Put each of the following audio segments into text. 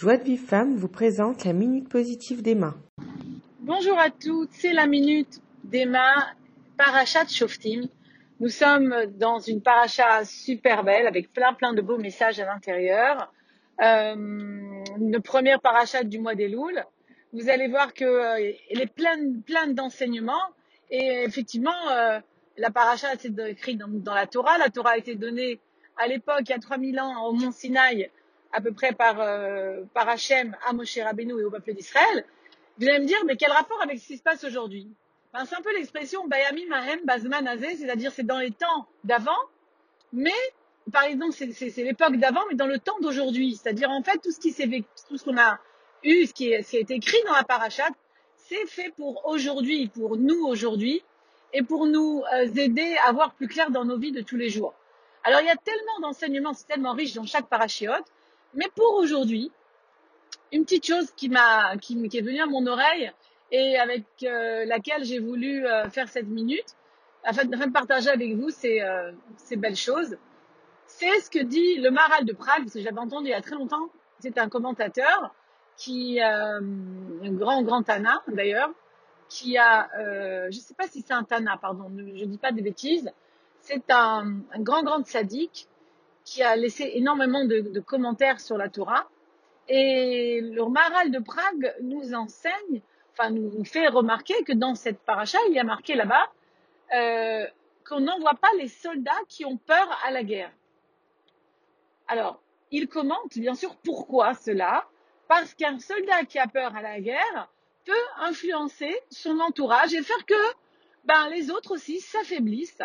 Joie de Vive Femme vous présente la Minute Positive d'Emma. Bonjour à toutes, c'est la Minute d'Emma, Parachat Shoftim. Nous sommes dans une paracha super belle avec plein plein de beaux messages à l'intérieur. Euh, une première paracha du mois des Louls. Vous allez voir qu'elle euh, est pleine, pleine d'enseignements et effectivement, euh, la paracha est écrite dans, dans, la Torah. La Torah a été donnée à l'époque, il y a 3000 ans, au mont Sinaï, à peu près par, euh, par Hachem à Moshe Rabbeinu et au peuple d'Israël. Vous allez me dire, mais quel rapport avec ce qui se passe aujourd'hui? Ben, C'est un peu l'expression Bayami Mahem Bazman c'est-à-dire c'est dans les temps d'avant, mais par exemple, c'est l'époque d'avant, mais dans le temps d'aujourd'hui. C'est-à-dire, en fait, tout ce qui s'est qu'on a eu, ce qui, est, ce qui été écrit dans la parachat, c'est fait pour aujourd'hui, pour nous aujourd'hui, et pour nous euh, aider à voir plus clair dans nos vies de tous les jours. Alors il y a tellement d'enseignements, c'est tellement riche dans chaque parachiote, mais pour aujourd'hui, une petite chose qui m'a, qui, est venue à mon oreille et avec euh, laquelle j'ai voulu euh, faire cette minute, afin, de partager avec vous ces, ces belles choses, c'est ce que dit le Maral de Prague, parce que j'avais entendu il y a très longtemps, c'est un commentateur qui, euh, un grand, grand Tana d'ailleurs, qui a, euh, je ne sais pas si c'est un Tana, pardon, je ne dis pas des bêtises, c'est un, grand, grand sadique qui a laissé énormément de, commentaires sur la Torah. Et le Maral de Prague nous enseigne, enfin nous fait remarquer que dans cette paracha, il y a marqué là-bas euh, qu'on n'envoie pas les soldats qui ont peur à la guerre. Alors, il commente bien sûr pourquoi cela, parce qu'un soldat qui a peur à la guerre peut influencer son entourage et faire que ben, les autres aussi s'affaiblissent.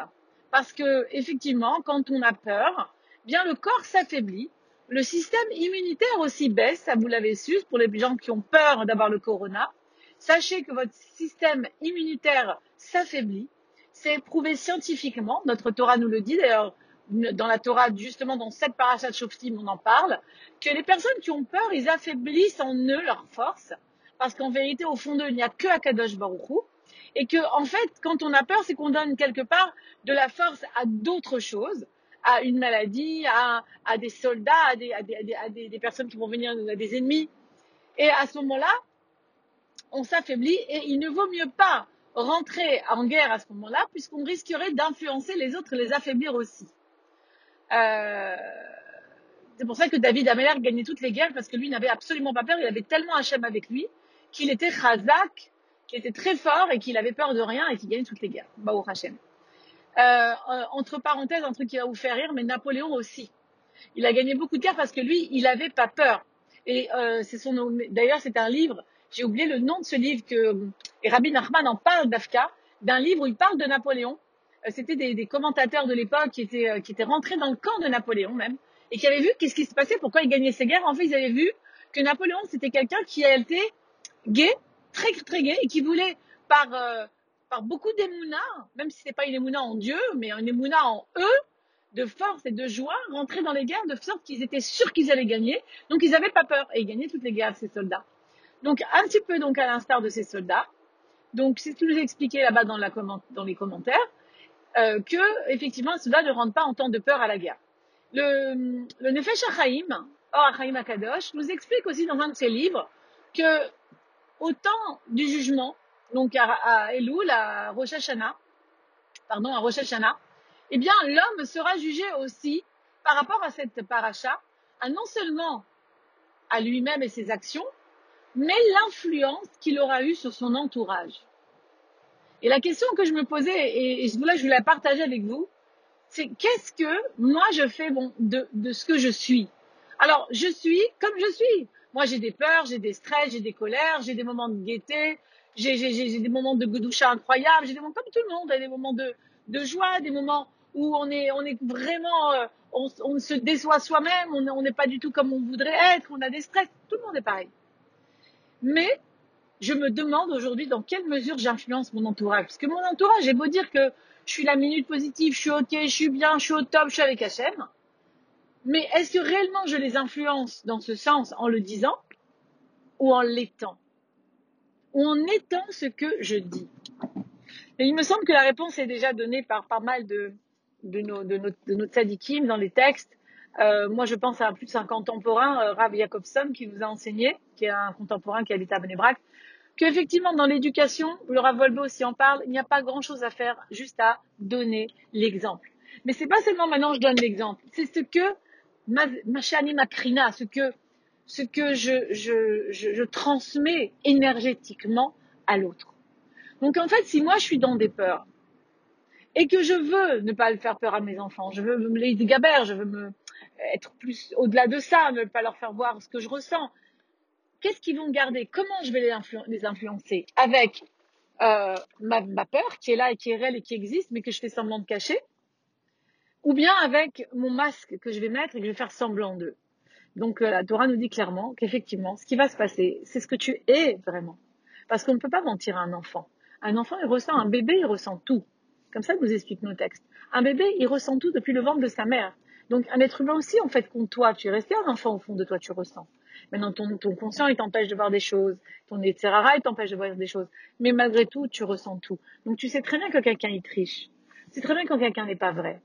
Parce que effectivement, quand on a peur, bien le corps s'affaiblit, le système immunitaire aussi baisse, ça vous l'avez su, pour les gens qui ont peur d'avoir le corona. Sachez que votre système immunitaire s'affaiblit. C'est prouvé scientifiquement. Notre Torah nous le dit. D'ailleurs, dans la Torah, justement dans cette parasha de Shoftim, on en parle, que les personnes qui ont peur, ils affaiblissent en eux leur force, parce qu'en vérité, au fond d'eux, il n'y a que Akadosh Baruch et que, en fait, quand on a peur, c'est qu'on donne quelque part de la force à d'autres choses, à une maladie, à, des soldats, à, des, personnes qui vont venir, à des ennemis. Et à ce moment-là, on s'affaiblit et il ne vaut mieux pas rentrer en guerre à ce moment-là, puisqu'on risquerait d'influencer les autres et les affaiblir aussi. Euh, c'est pour ça que David Ameller gagnait toutes les guerres parce que lui n'avait absolument pas peur. Il avait tellement Hachem avec lui qu'il était chazak, qu'il était très fort et qu'il avait peur de rien et qu'il gagnait toutes les guerres. Baou Hachem. Euh, entre parenthèses, un truc qui va vous faire rire, mais Napoléon aussi. Il a gagné beaucoup de guerres parce que lui, il avait pas peur. Et euh, c'est son D'ailleurs, c'est un livre. J'ai oublié le nom de ce livre que et Rabbi Nachman en parle d'Afka, d'un livre où il parle de Napoléon euh, c'était des, des, commentateurs de l'époque qui étaient, euh, qui étaient rentrés dans le camp de Napoléon même, et qui avaient vu qu'est-ce qui se passait, pourquoi il gagnait ces guerres. En fait, ils avaient vu que Napoléon, c'était quelqu'un qui a été gay, très très gay, et qui voulait, par, euh, par beaucoup d'émouna, même si ce n'est pas une émouna en Dieu, mais une émouna en eux, de force et de joie, rentrer dans les guerres de sorte qu'ils étaient sûrs qu'ils allaient gagner. Donc ils n'avaient pas peur, et ils gagnaient toutes les guerres, ces soldats. Donc un petit peu donc à l'instar de ces soldats. Donc c'est ce que ai expliqué là-bas dans, dans les commentaires euh, que effectivement cela ne rentre pas en temps de peur à la guerre. Le, le Nefesh Achaim, or Achaim Akadosh, nous explique aussi dans un de ses livres que au temps du jugement, donc à, Elul, à Rosh Hashanah, pardon, à Rosh Hashanah, eh l'homme sera jugé aussi par rapport à cette paracha, non seulement à lui-même et ses actions, mais l'influence qu'il aura eue sur son entourage. Et la question que je me posais, et, je voulais la partager avec vous, c'est qu'est-ce que moi je fais de ce que je suis? Alors, je suis comme je suis. Moi, j'ai des peurs, j'ai des stress, j'ai des colères, j'ai des moments de gaieté, j'ai des moments de goudoucha incroyables, j'ai des moments comme tout le monde, des moments de, joie, des moments où on est, vraiment, euh, on, on, se déçoit soi-même, on n'est pas du tout comme on voudrait être, on a des stress, tout le monde est pareil. Mais je me demande aujourd'hui dans quelle mesure j'influence mon entourage. Parce que mon entourage, j'ai beau dire que je suis la minute positive, je suis ok, je suis bien, je suis au top, je suis avec Hachem. Mais est-ce que réellement je les influence dans ce sens en le disant ou en l'étant? Ou en étant ce que je dis? Il me semble que la réponse est déjà donnée par pas mal de, de nos, de tzadikim dans les textes. Euh, moi, je pense à plus un contemporain, euh, Rav Jacobson, qui nous a enseigné, qui est un contemporain qui habite à Benebrak, qu'effectivement, dans l'éducation, le Rav Volbe aussi en parle, il n'y a pas grand-chose à faire, juste à donner l'exemple. Mais c'est pas seulement maintenant je donne l'exemple, c'est ce que ma, ma shani makrina, ce que, ce que je, je, je, transmets énergétiquement à l'autre. Donc en fait, si moi je suis dans des peurs et que je veux ne pas faire peur à mes enfants, je veux me les gaber, je veux me être plus au-delà de ça, ne pas leur faire voir ce que je ressens. Qu'est-ce qu'ils vont garder? Comment je vais les influencer? Avec euh, ma, ma peur qui est là et qui est réelle et qui existe, mais que je fais semblant de cacher, ou bien avec mon masque que je vais mettre et que je vais faire semblant d'eux. Donc euh, la Torah nous dit clairement qu'effectivement, ce qui va se passer, c'est ce que tu es vraiment. Parce qu'on ne peut pas mentir à un enfant. Un enfant, il ressent, un bébé, il ressent tout. Comme ça nous expliquent nos textes. Un bébé, il ressent tout depuis le ventre de sa mère. Donc un être humain aussi, en fait, compte toi. Tu es resté un enfant au fond de toi, tu ressens. Maintenant, ton, conscient, il t'empêche de voir des choses. Ton etc. il t'empêche de voir des choses. Mais malgré tout, tu ressens tout. Donc tu sais très bien que quelqu'un, il triche. Tu sais très bien quand quelqu'un n'est pas vrai.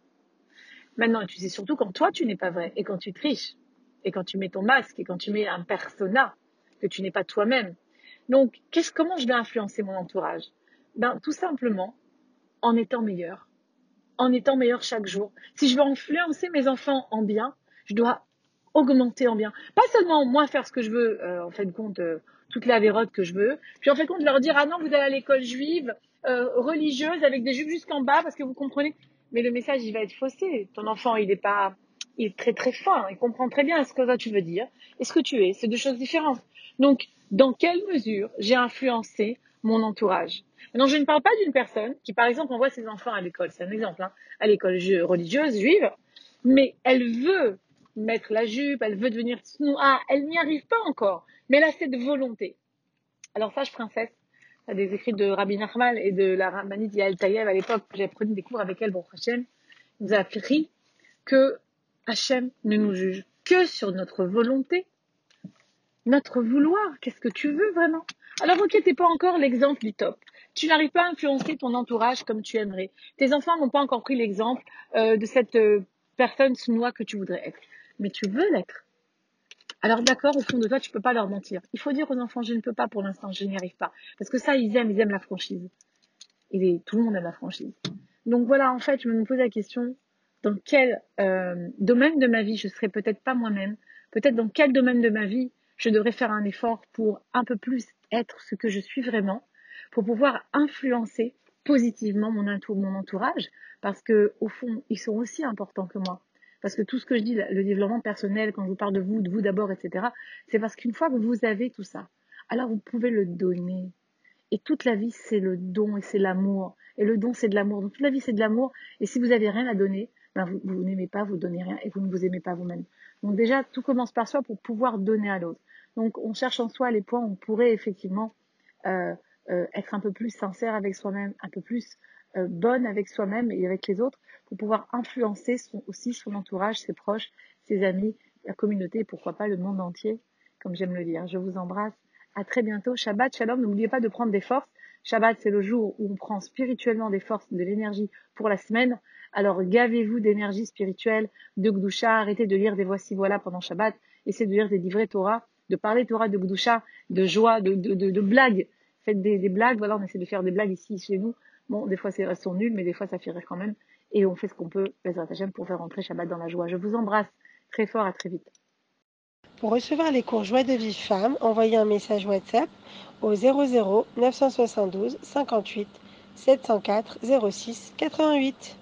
Maintenant, tu sais surtout quand toi, tu n'es pas vrai. Et quand tu triches. Et quand tu mets ton masque. Et quand tu mets un persona. Que tu n'es pas toi-même. Donc, qu'est-ce, comment je vais influencer mon entourage? Ben, tout simplement, en étant meilleur. En étant meilleur chaque jour. Si je veux influencer mes enfants en bien, je dois augmenter en bien. Pas seulement moi faire ce que je veux, euh, en fin de compte, euh, toutes les avérotes que je veux, puis en fin de compte leur dire ah non vous allez à l'école juive, euh, religieuse avec des jupes jusqu'en bas parce que vous comprenez. Mais le message il va être faussé. Ton enfant il est pas, il est très très fin, il comprend très bien ce que toi tu veux dire et ce que tu es. C'est deux choses différentes. Donc dans quelle mesure j'ai influencé mon entourage? Maintenant je ne parle pas d'une personne qui par exemple envoie ses enfants à l'école, c'est un exemple, hein, à l'école religieuse juive, mais elle veut mettre la jupe, elle veut devenir ah, elle n'y arrive pas encore, mais elle a cette volonté. Alors sage princesse, à des écrits de Rabbi Nachman et de la Rabbanite Yael Tayev à l'époque, j'ai pris des cours avec elle, bon Hachem, nous a appris que Hachem ne nous juge que sur notre volonté, notre vouloir. Qu'est-ce que tu veux vraiment? Alors ok, t'es pas encore l'exemple du top. Tu n'arrives pas à influencer ton entourage comme tu aimerais. Tes enfants n'ont pas encore pris l'exemple euh, de cette euh, personne sous que tu voudrais être. Mais tu veux l'être. Alors d'accord, au fond de toi, tu peux pas leur mentir. Il faut dire aux enfants, je ne peux pas pour l'instant, je n'y arrive pas. Parce que ça, ils aiment, ils aiment la franchise. Et tout le monde aime la franchise. Donc voilà, en fait, je me pose la question, dans quel euh, domaine de ma vie je serais peut-être pas moi-même, peut-être dans quel domaine de ma vie je devrais faire un effort pour un peu plus être ce que je suis vraiment, pour pouvoir influencer positivement mon entourage, parce que au fond, ils sont aussi importants que moi. Parce que tout ce que je dis, le développement personnel, quand je vous parle de vous, de vous d'abord, etc., c'est parce qu'une fois que vous avez tout ça, alors vous pouvez le donner. Et toute la vie, c'est le don et c'est l'amour. Et le don, c'est de l'amour. Donc toute la vie, c'est de l'amour. Et si vous n'avez rien à donner, ben vous, n'aimez pas, vous donnez rien et vous ne vous aimez pas vous-même. Donc déjà, tout commence par soi pour pouvoir donner à l'autre. Donc on cherche en soi les points où on pourrait effectivement euh, euh, être un peu plus sincère avec soi-même, un peu plus euh, bonne avec soi-même et avec les autres, pour pouvoir influencer son- aussi son entourage, ses proches, ses amis, la communauté, et pourquoi pas le monde entier, comme j'aime le dire. Je vous embrasse. À très bientôt. Shabbat, shalom. N'oubliez pas de prendre des forces. Shabbat, c'est le jour où on prend spirituellement des forces, de l'énergie pour la semaine. Alors, gavez-vous d'énergie spirituelle, de Gdusha. Arrêtez de lire des voici voilà pendant Shabbat. Essayez de lire des livrets Torah, de parler Torah de Gdusha, de joie, de, de, de, de blagues. Faites des, des blagues. Voilà, on essaie de faire des blagues ici chez nous. Bon, des fois, c'est- elles sont nulles, mais des fois, ça fait rire quand même. Et on fait ce qu'on peut, pour faire rentrer Shabbat dans la joie. Je vous embrasse très fort. À très vite. Pour recevoir les cours Joie de vie femme, envoyez un message WhatsApp au 00 972 58 704 06 88.